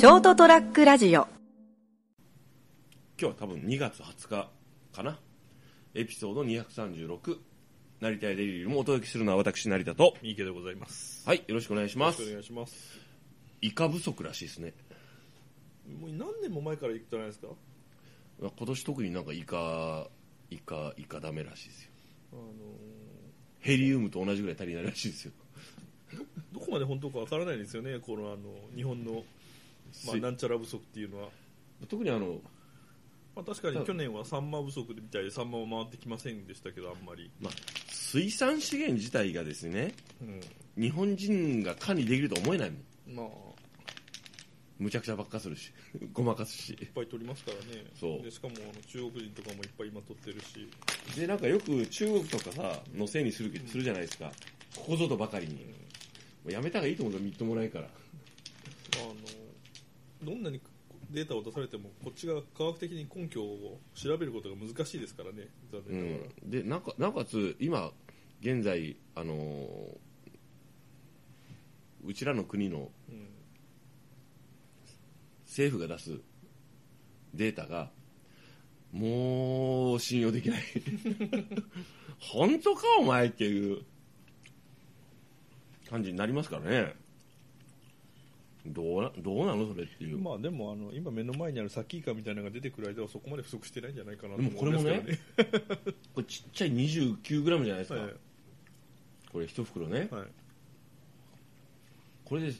ショートトラックラジオ。今日は多分2月20日かな？エピソード236成田やデリルもお届けするのは私成田と。三池でございます。はいよろしくお願いします。お願いします。イカ不足らしいですね。もう何年も前から言ってないですか？今年特になんかイカイカイカダメらしいですよ。あのヘリウムと同じぐらい足りないらしいですよーどこまで本当かわからないですよね、このあの日本の、まあ、すなんちゃら不足っていうのは。特にあの、まあ、確かに去年はサンマ不足みたいでサンマも回ってきませんでしたけど、あんまり。まあ、水産資源自体がですねうん。日本人が管理できると思えないもんまあ、いっむちゃくちゃばっかするし ごまかすしぱい取りますからね。そうでしかもあの中国人とかもいっぱい今取ってるし。でなんかよく中国とかさのせいにするするじゃないですかここぞとばかりにもうやめた方がいいと思うよみっともないからどんなにデータを出されてもこっちが科学的に根拠を調べることが難しいですからね残う念ながら、ん、でなおかなおかつ今現在あのーうちらの国のうん政府が出すデータがもう信用できない。本当かお前っていう感じになりますからねどうなどうなのそれっていう、まあでもあの今目の前にあるサキイカみたいなのが出てくる間はそこまで不足してないんじゃないかなとでもこれもね思うんですけどこれちっちゃい 29g じゃないですか、はい。これ一袋ね。はい。これで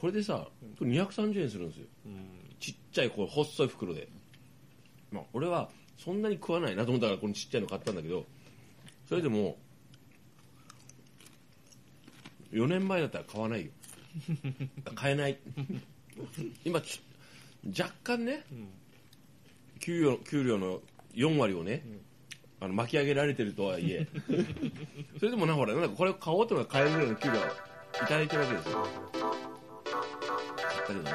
これでさこれ230円するんですよ。うん。ちっちゃいこう細い袋で、まあ、俺はそんなに食わないなと思ったからこのちっちゃいの買ったんだけどそれでも4年前だったら買わないよ 買えない。今ち若干ねうん。給料給料の4割をね、あの巻き上げられてるとはいえ。それでもなほらなんかこれを買おうとのが買えるぐらいの給料いただいてるわけですよ。だけどね。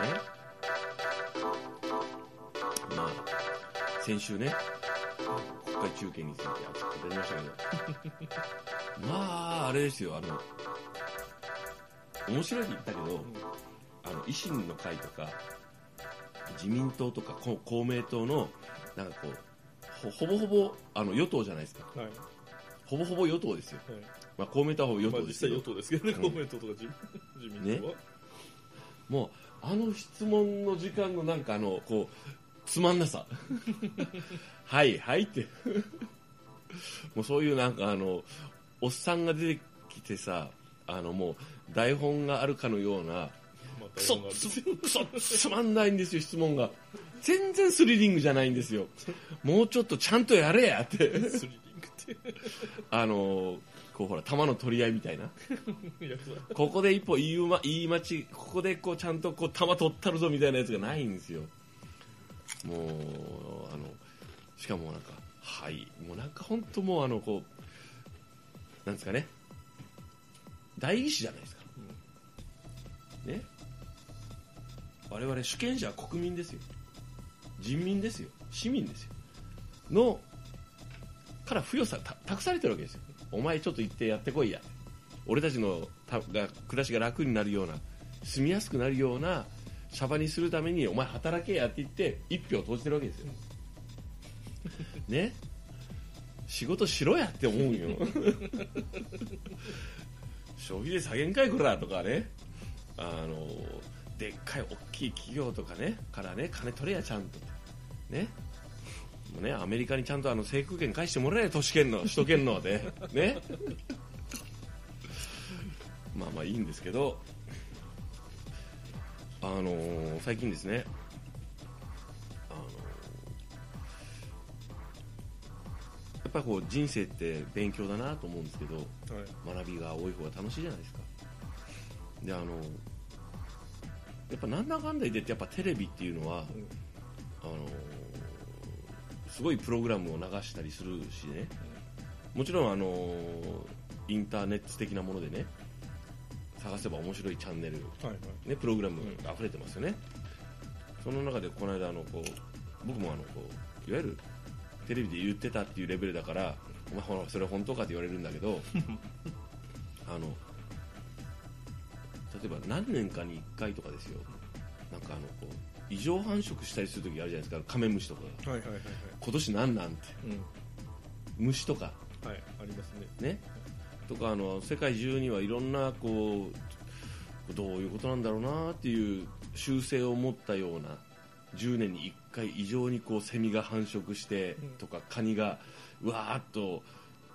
まあ先週ね国会中継について熱く語りましたけど。まああれですよあの面白いって言ったけど、あの維新の会とか自民党とかこ公明党のなんかこうほほぼほぼあの与党じゃないですか。はい。ほぼほぼ与党ですよ、はい。まあ、公明党はほぼ与党ですけど、与党ですけどね、うん。公明党とか自自民党は、もうあの質問の時間のなんかあのこうつまんなさ。はいはいって。もうそういうなんかあのおっさんが出てきてさあのもう台本があるかのようなまあクソつクソつまんないんですよ質問が。全然スリリングじゃないんですよ。もうちょっとちゃんとやれやって。スリリングって。あのこうほら球の取り合いみたいな。ここで一歩言い,、ま、言い待ちここでこうちゃんとこう球取ったるぞみたいなやつがないんですよ。もうあのしかもなんかはい。もうなんか本当もうあのこうなんですかね代議士じゃないですか、ね。我々主権者は国民ですよ。人民ですよ。市民ですよ。のから付与さた託されてるわけですよ。お前ちょっと行ってやってこいや。俺たちのたが暮らしが楽になるような住みやすくなるようなシャバにするためにお前働けやって言って一票投じてるわけですよ。ね。仕事しろやって思うよ。消費税下げんかいこらとかね。あのでっかい大きい企業とかねからね金取れやちゃんと。ね。もうねアメリカにちゃんとあの制空権返してもらえよ都市圏の 首都圏ので。ね。まあまあいいんですけど。あのー最近ですねぱりこう人生って勉強だなと思うんですけどはい。学びが多い方が楽しいじゃないですか。であのやっぱなんだかんだ言ってやっぱテレビっていうのは、うん。あのすごいプログラムを流したりするしね。もちろんあのインターネット的なものでね探せば面白いチャンネル、はいはい。ね、プログラムが溢れてますよね、その中でこの間あのこう僕もあのこういわゆるテレビで言ってたっていうレベルだからお前ほらそれ本当かって言われるんだけど あの例えば何年かに1回とかですよ。なんかあのこう異常繁殖したりする時あるじゃないですか。カメムシとか。がはいはいはいはい。今年なんなんて。うん。虫とか。はいありますね。ね。とかあの世界中にはいろんなこうどういうことなんだろうなっていう習性を持ったような10年に1回異常にこうセミが繁殖してうん。とかカニがうわーっと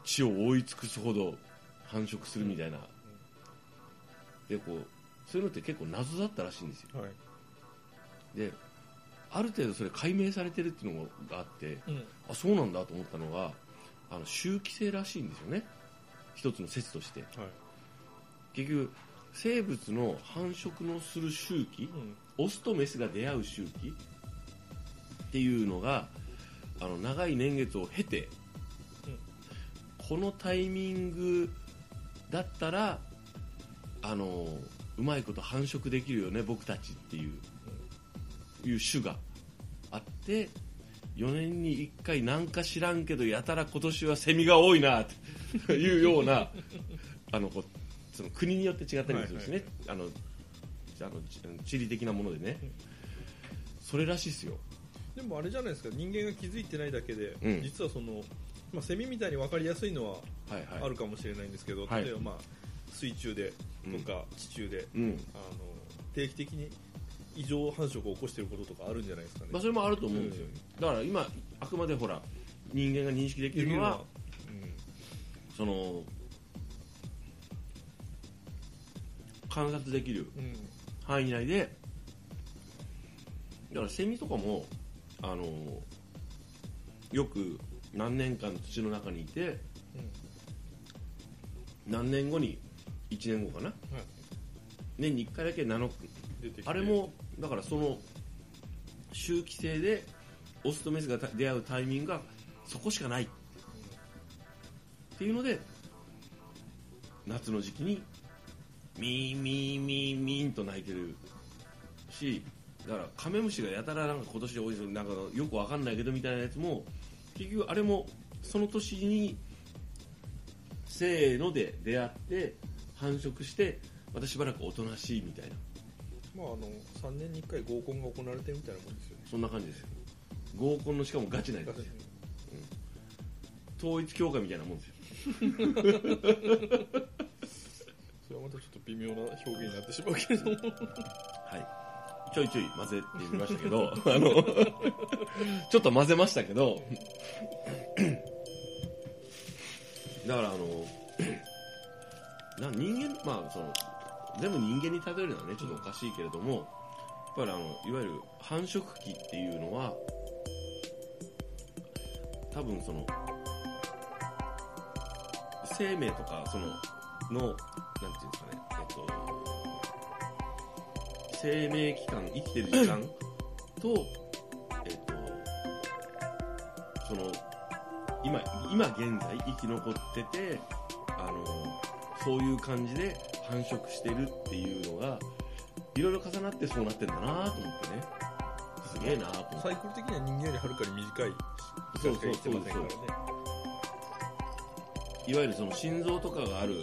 地を覆い尽くすほど繁殖するみたいな、でこうそういうのって結構謎だったらしいんですよ。はい。である程度それ解明されてるっていうのがあってうん。あそうなんだと思ったのがあの周期性らしいんですよね。一つの説として。はい。結局生物の繁殖のする周期うん。オスとメスが出会う周期っていうのがあの長い年月を経て、このタイミングだったらあのうまいこと繁殖できるよね僕たちっていう,、いう種があって4年に1回なんか知らんけどやたら今年はセミが多いなというような あのこうその国によって違ったりもするしね、あのあの地理的なものでね、それらしいですよでもあれじゃないですか人間が気づいてないだけで、うん。実はその、まあ、セミみたいに分かりやすいのははいはい。あるかもしれないんですけど、はい。例えば、まあ、水中でとか地中で、うん。あの定期的に異常繁殖を起こしていることとかあるんじゃないですかね。まあ、それもあると思うんですよ、だから今あくまでほら人間が認識できるのはその観察できるうんうん。範囲内でだからセミとかもあのよく何年間土の中にいて何年後に1年後かな？はい。年に1回だけ7出てきて。あれもだからその周期性でオスとメスが出会うタイミングがそこしかない。っていうので夏の時期にミーミーミーミーンと鳴いてるしだからカメムシがやたらなんか今年多いぞなんかよくわかんないけどみたいなやつも結局あれもその年にせーので出会って繁殖してまたしばらくおとなしいみたいな。まあ、あの3年に1回合コンが行われてるみたいなもんですよね。そんな感じですよ。合コンのしかもガチなやつです。よ統一教会みたいなもんですよ。それはまたちょっと微妙な表現になってしまうけれども。はいちょいちょい混ぜてみましたけど あのちょっと混ぜましたけどだからあのな人間まあその全部人間に例えるのはねちょっとおかしいけれどもやっぱりあのいわゆる繁殖期っていうのは多分その生命とかそののなんていうんですかねえっと生命期間生きてる時間とえっとその今今現在生き残っててあのそういう感じで繁殖してるっていうのがいろいろ重なってそうなってんだなと思ってね。すげえなと思って。サイクル的には人間よりはるかに短い。そうしか生きてませんからね。いわゆるその心臓とかがある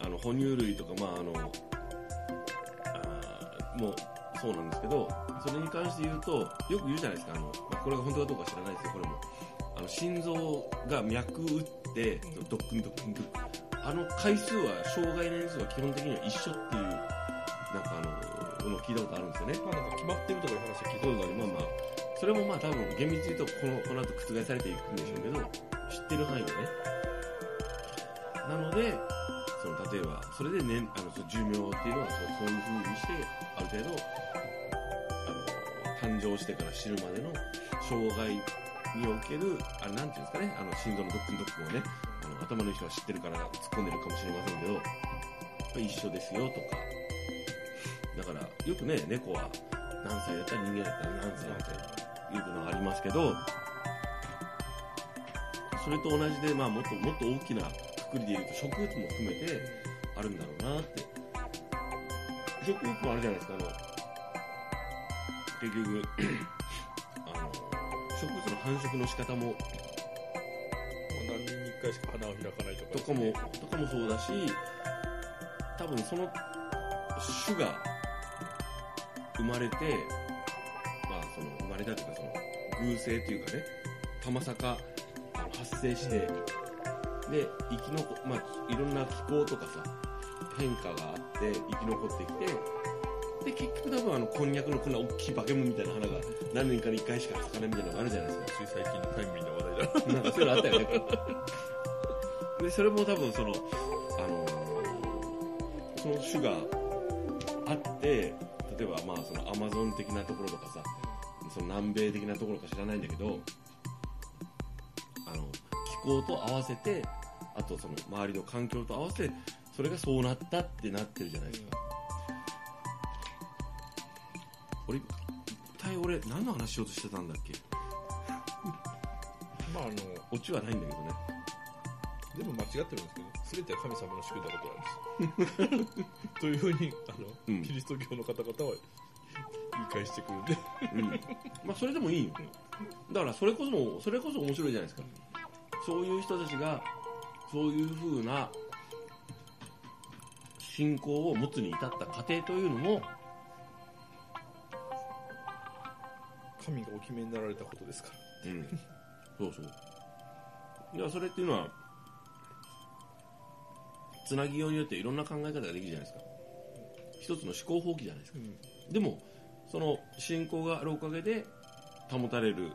あの哺乳類とか、まあ、あのもうそうなんですけどそれに関して言うとよく言うじゃないですか。あの、まあ、これが本当かどうか知らないですよ。これも。あの心臓が脈打ってドックンドックンドック。ンあの回数は障害年数は基本的には一緒っていうなんかあののを聞いたことあるんですよね。まあなんか決まってるとかいう話は聞いたことありまあまあそれもまあ多分厳密に言うとこのこの後覆されていくんでしょうけど知ってる範囲でね。なのでその例えばそれで、ね、あの寿命っていうのはそうそういう風にして程度あの誕生してから死ぬまでの障害におけるあれなんていうんですかねあの心臓のドックンドックンをねあの頭の人は知ってるから突っ込んでるかもしれませんけど一緒ですよとか。だからよくね猫は何歳だったら人間だったら何歳だったらいうのがありますけどそれと同じで、まあ、もっともっと大きなくくりで言うと植物も含めてあるんだろうなって植物もあるじゃないですかあの。結局 あの植物の繁殖の仕方も。まあ何年に1回しか花を開かないとか。とかもとかもそうだし多分その種が生まれて、まあ、その生まれたというかその偶性というかねたまさか発生して、で生き残まあいろんな気候とかさ変化があって生き残ってきてで結局多分あのこんにゃくのこんな大きいバケモンみたいな花が何年かに1回しか咲かないみたいなのがあるじゃないですかつい最近のタイムリーな話題だななんかそういうのあったよね。で、それも多分その、あのーその種があって、例えばまあそのアマゾン的なところとかさ、その南米的なところか知らないんだけど、あの、気候と合わせて、あとその周りの環境と合わせて、それがそうなったってなってるじゃないですか。俺、一体俺何の話しようとしてたんだっけ？まああのオチはないんだけどね。全部間違ってるんですけど全ては神様の仕組んだことなんです。というふうにあの、うん。キリスト教の方々は言い返してくるんでうん、まあそれでもいいよ。だからそれこそもそれこそ面白いじゃないですか。そういう人たちがそういう風な信仰を持つに至った過程というのも神がお決めになられたことですか。らうん。そうそう。いやそれっていうのはつなぎようによっていろんな考え方ができるじゃないですか。一つの思考放棄じゃないですか。うん。でもその信仰があるおかげで保たれる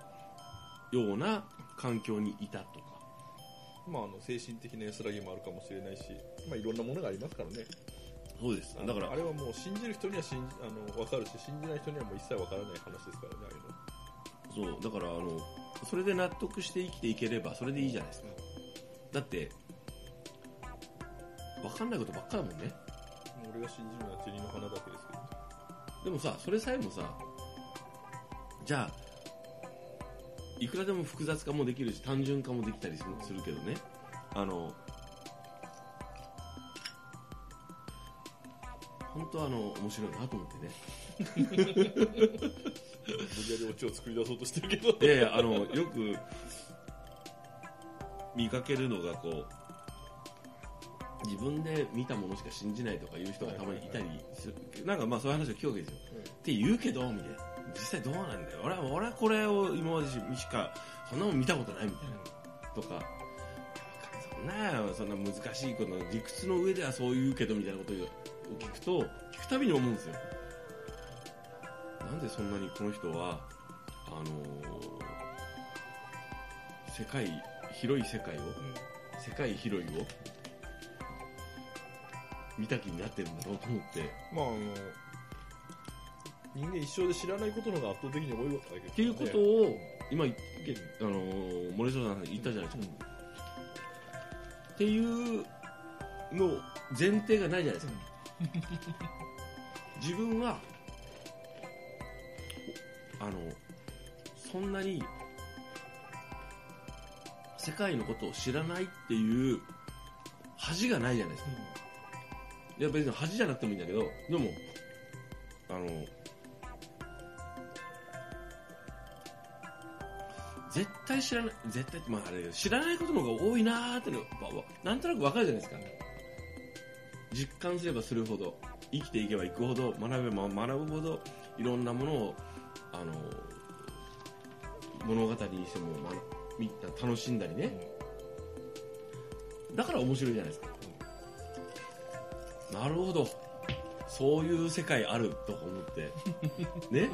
ような環境にいたとか。まあ、あの精神的な安らぎもあるかもしれないし、まあ、いろんなものがありますからねそうです。だからあれはもう信じる人には信じあの分かるし信じない人にはもう一切分からない話ですからねああいうの。そうだからあのそれで納得して生きていければそれでいいじゃないですか。だって分かんないことばっかだもんね。俺が信じるのはチリの花だけですけど。でもさそれさえもさじゃあいくらでも複雑化もできるし単純化もできたりするけどね。あの本当はあの面白いなと思ってね。無理やりオチを作り出そうとしてるけど。いやいやあのよく見かけるのがこう自分で見たものしか信じないとかいう人がたまにいたりする、なんかまあそういう話を聞くわけですよ、って言うけどみたいな。実際どうなんだよ。俺は俺はこれを今までしかそんなもん見たことないみたいな。とか。そんなそんな難しいこと理屈の上ではそう言うけどみたいなことを聞くと聞くたびに思うんですよ。なんでそんなにこの人はあのー世界広い世界を世界広いを見た気になってるんだろうと思って。まああの人間一生で知らないことの方が圧倒的に多いわけだけど、っていうことを今あのー森下さんが言ったじゃないですか、っていうの前提がないじゃないですか、自分はあのそんなに世界のことを知らないっていう恥がないじゃないですか。いや別に恥じゃなくてもいいんだけどでもあの絶対知らない絶対ってまああれだけど知らないことの方が多いなーってのなんとなくわかるじゃないですか実感すればするほど生きていけばいくほど学べば学ぶほどいろんなものをあの物語にしても、ま、みんな楽しんだりね。だから面白いじゃないですか。なるほど。そういう世界あるとか思って。ね。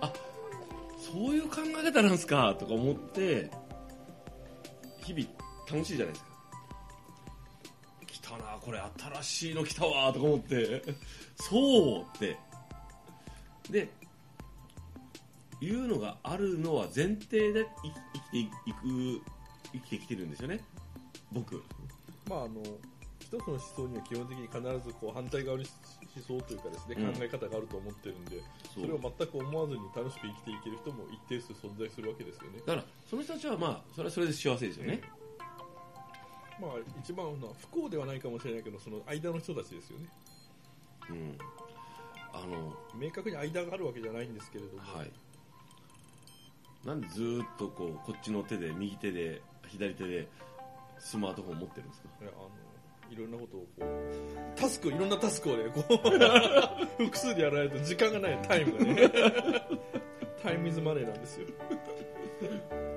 あそういう考え方なんですかとか思って日々楽しいじゃないですかこれ新しいの来たわとか思って。そうって。でいうのがあるのは前提で生きていく生きてきてるんですよね。僕。まああの一つの思想には基本的に必ずこう反対側に思想というかですね、うん。考え方があると思ってるんでそれを全く思わずに楽しく生きていける人も一定数存在するわけですよね。だからその人たちはまあそれはそれで幸せですよね、まあ一番のは不幸ではないかもしれないけどその間の人たちですよね。うん。あの明確に間があるわけじゃないんですけれども、はい。なんでずーっとこうこっちの手で右手で左手でスマートフォン持ってるんですか？いやあのいろんなことをこうタスクいろんなタスクをねこう 複数でやらないと時間がないタイムがね。タイムイズマネーなんですよ。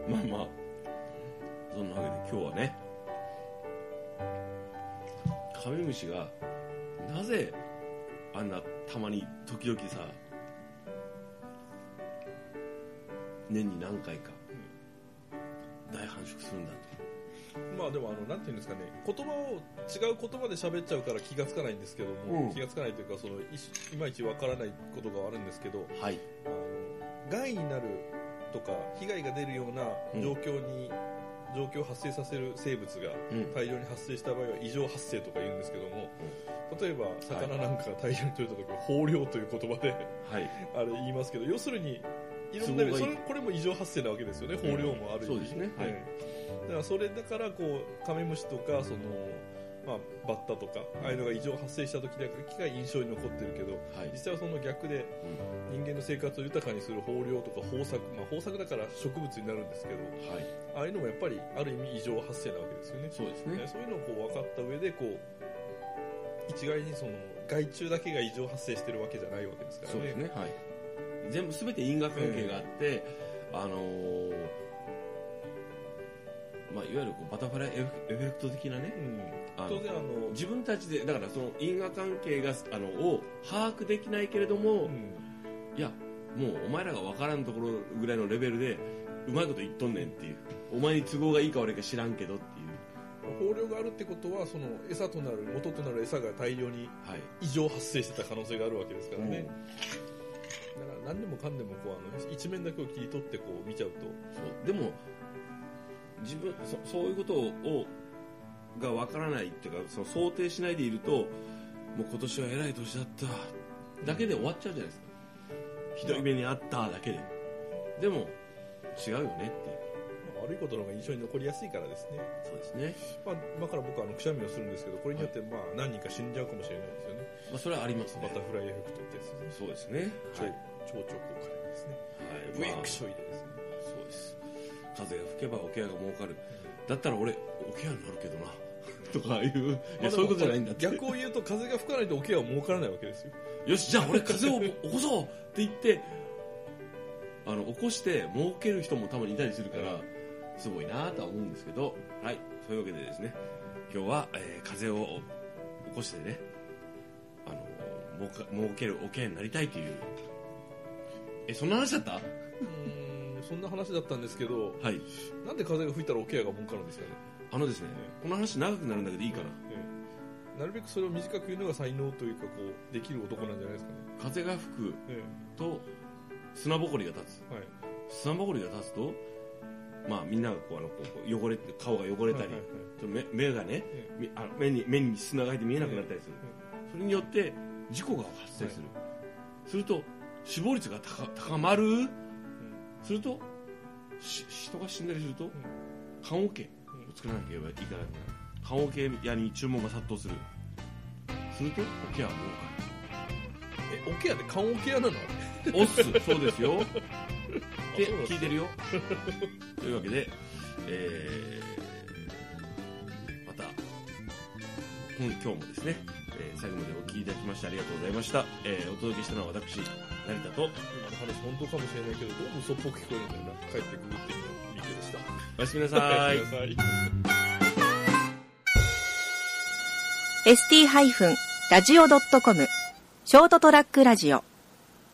まあまあ。そんなわけで今日はねカメムシがなぜあんなたまに時々さ年に何回か大繁殖するんだまあでもあのなんていうんですかね。言葉を違う言葉で喋っちゃうから気がつかないんですけども、うん。気がつかないというかそのいいまいちわからないことがあるんですけどとはい。あの害になるとか被害が出るような状況に、状況を発生させる生物がうん。大量に発生した場合は異常発生とか言うんですけども、例えば魚なんかが大量に取れた時は豊漁という言葉ではい。あれ言いますけど要するにいろんなそれこれも異常発生なわけですよね。豊漁もある意味そうですね。はい。ええだからそれだからこうカメムシとかその、まあ、バッタとかああいうのが異常発生した時だけが印象に残ってるけどはい。実際はその逆で人間の生活を豊かにする豊漁とか豊作、まあ、豊作だから植物になるんですけどはい。ああいうのもやっぱりある意味異常発生なわけですよね。そうですね。ねそういうのをこう分かった上でこう一概にその害虫だけが異常発生してるわけじゃないわけですからね。そうですね。はい。全部全て因果関係があって、あのーまあ、いわゆるこうバタフライエフエフェクト的なねうん。あの当然あの、自分たちでだからその因果関係があのを把握できないけれども、うん。いやもうお前らが分からんところぐらいのレベルでうまいこと言っとんねんっていう。お前に都合がいいか悪いか知らんけどっていう。豊漁があるってことはその餌となる元となる餌が大量にはい。異常発生してた可能性があるわけですからね、うん。だから何でもかんでもこうあの一面だけを切り取ってこう見ちゃうと。そう。でも自分そそういうことをが分からないっていうかその想定しないでいるともう今年は偉い年だった。だけで終わっちゃうじゃないですか。ひどい目にあっただけで。でも違うよねって。いうまあ悪いことの方が印象に残りやすいからですね、そうですね、まあ、だから僕はあのくしゃみをするんですけどこれによってまあ何人か死んじゃうかもしれないですよね。まあ、それはありますね。バタフライエフェクトってやつですね。そうですね。超はい、超超効果ですね。はい。ブエクショイでですね、そうです風が吹けばおケアが儲かる。だったら俺おケアになるけどな。とかいういまあやそういうことじゃないんだって。逆を言うと風が吹かないとおケアは儲からないわけですよ。よしじゃあ俺風を起こそうって言ってあの起こして儲ける人もたまにいたりするからすごいなとは思うんですけど。はいそういうわけでですね。今日は、えー風を起こしてねあの儲か儲けるおけになりたいという。えそんな話だった？そんな話だったんですけどはい。なんで風が吹いたらおケアが儲かるんですかね？あのですねこの話長くなるんだけどいいかな。ええ。なるべくそれを短く言うのが才能というかこうできる男なんじゃないですかね、風が吹くえと砂ぼこりが立つ。えはい。砂ぼこりが立つとまあみんながこうあのこう汚れて顔が汚れたり、はいはいはい。ちょっと目目がね、えみあの目に目に砂が入って見えなくなったりする、それによって事故が発生する、すると死亡率が高高まる、するとし人が死んだりすると棺桶を作らなければいけなくなる棺桶屋に注文が殺到する。するとおケアは儲かえおケアで缶オケアなの？るおっす。そうですよ。で聞いてるよ。というわけで、えーまた今今日もですね、えー最後までお聞きいただきましてありがとうございました、えーお届けしたのは私成田と。今の話本当かもしれないけどどうも嘘っぽく聞こえるんだよな。帰ってくるっていうのを見てでした。おやすみなさい。おやすみなさい。ST-radio.com ショートトラックラジオ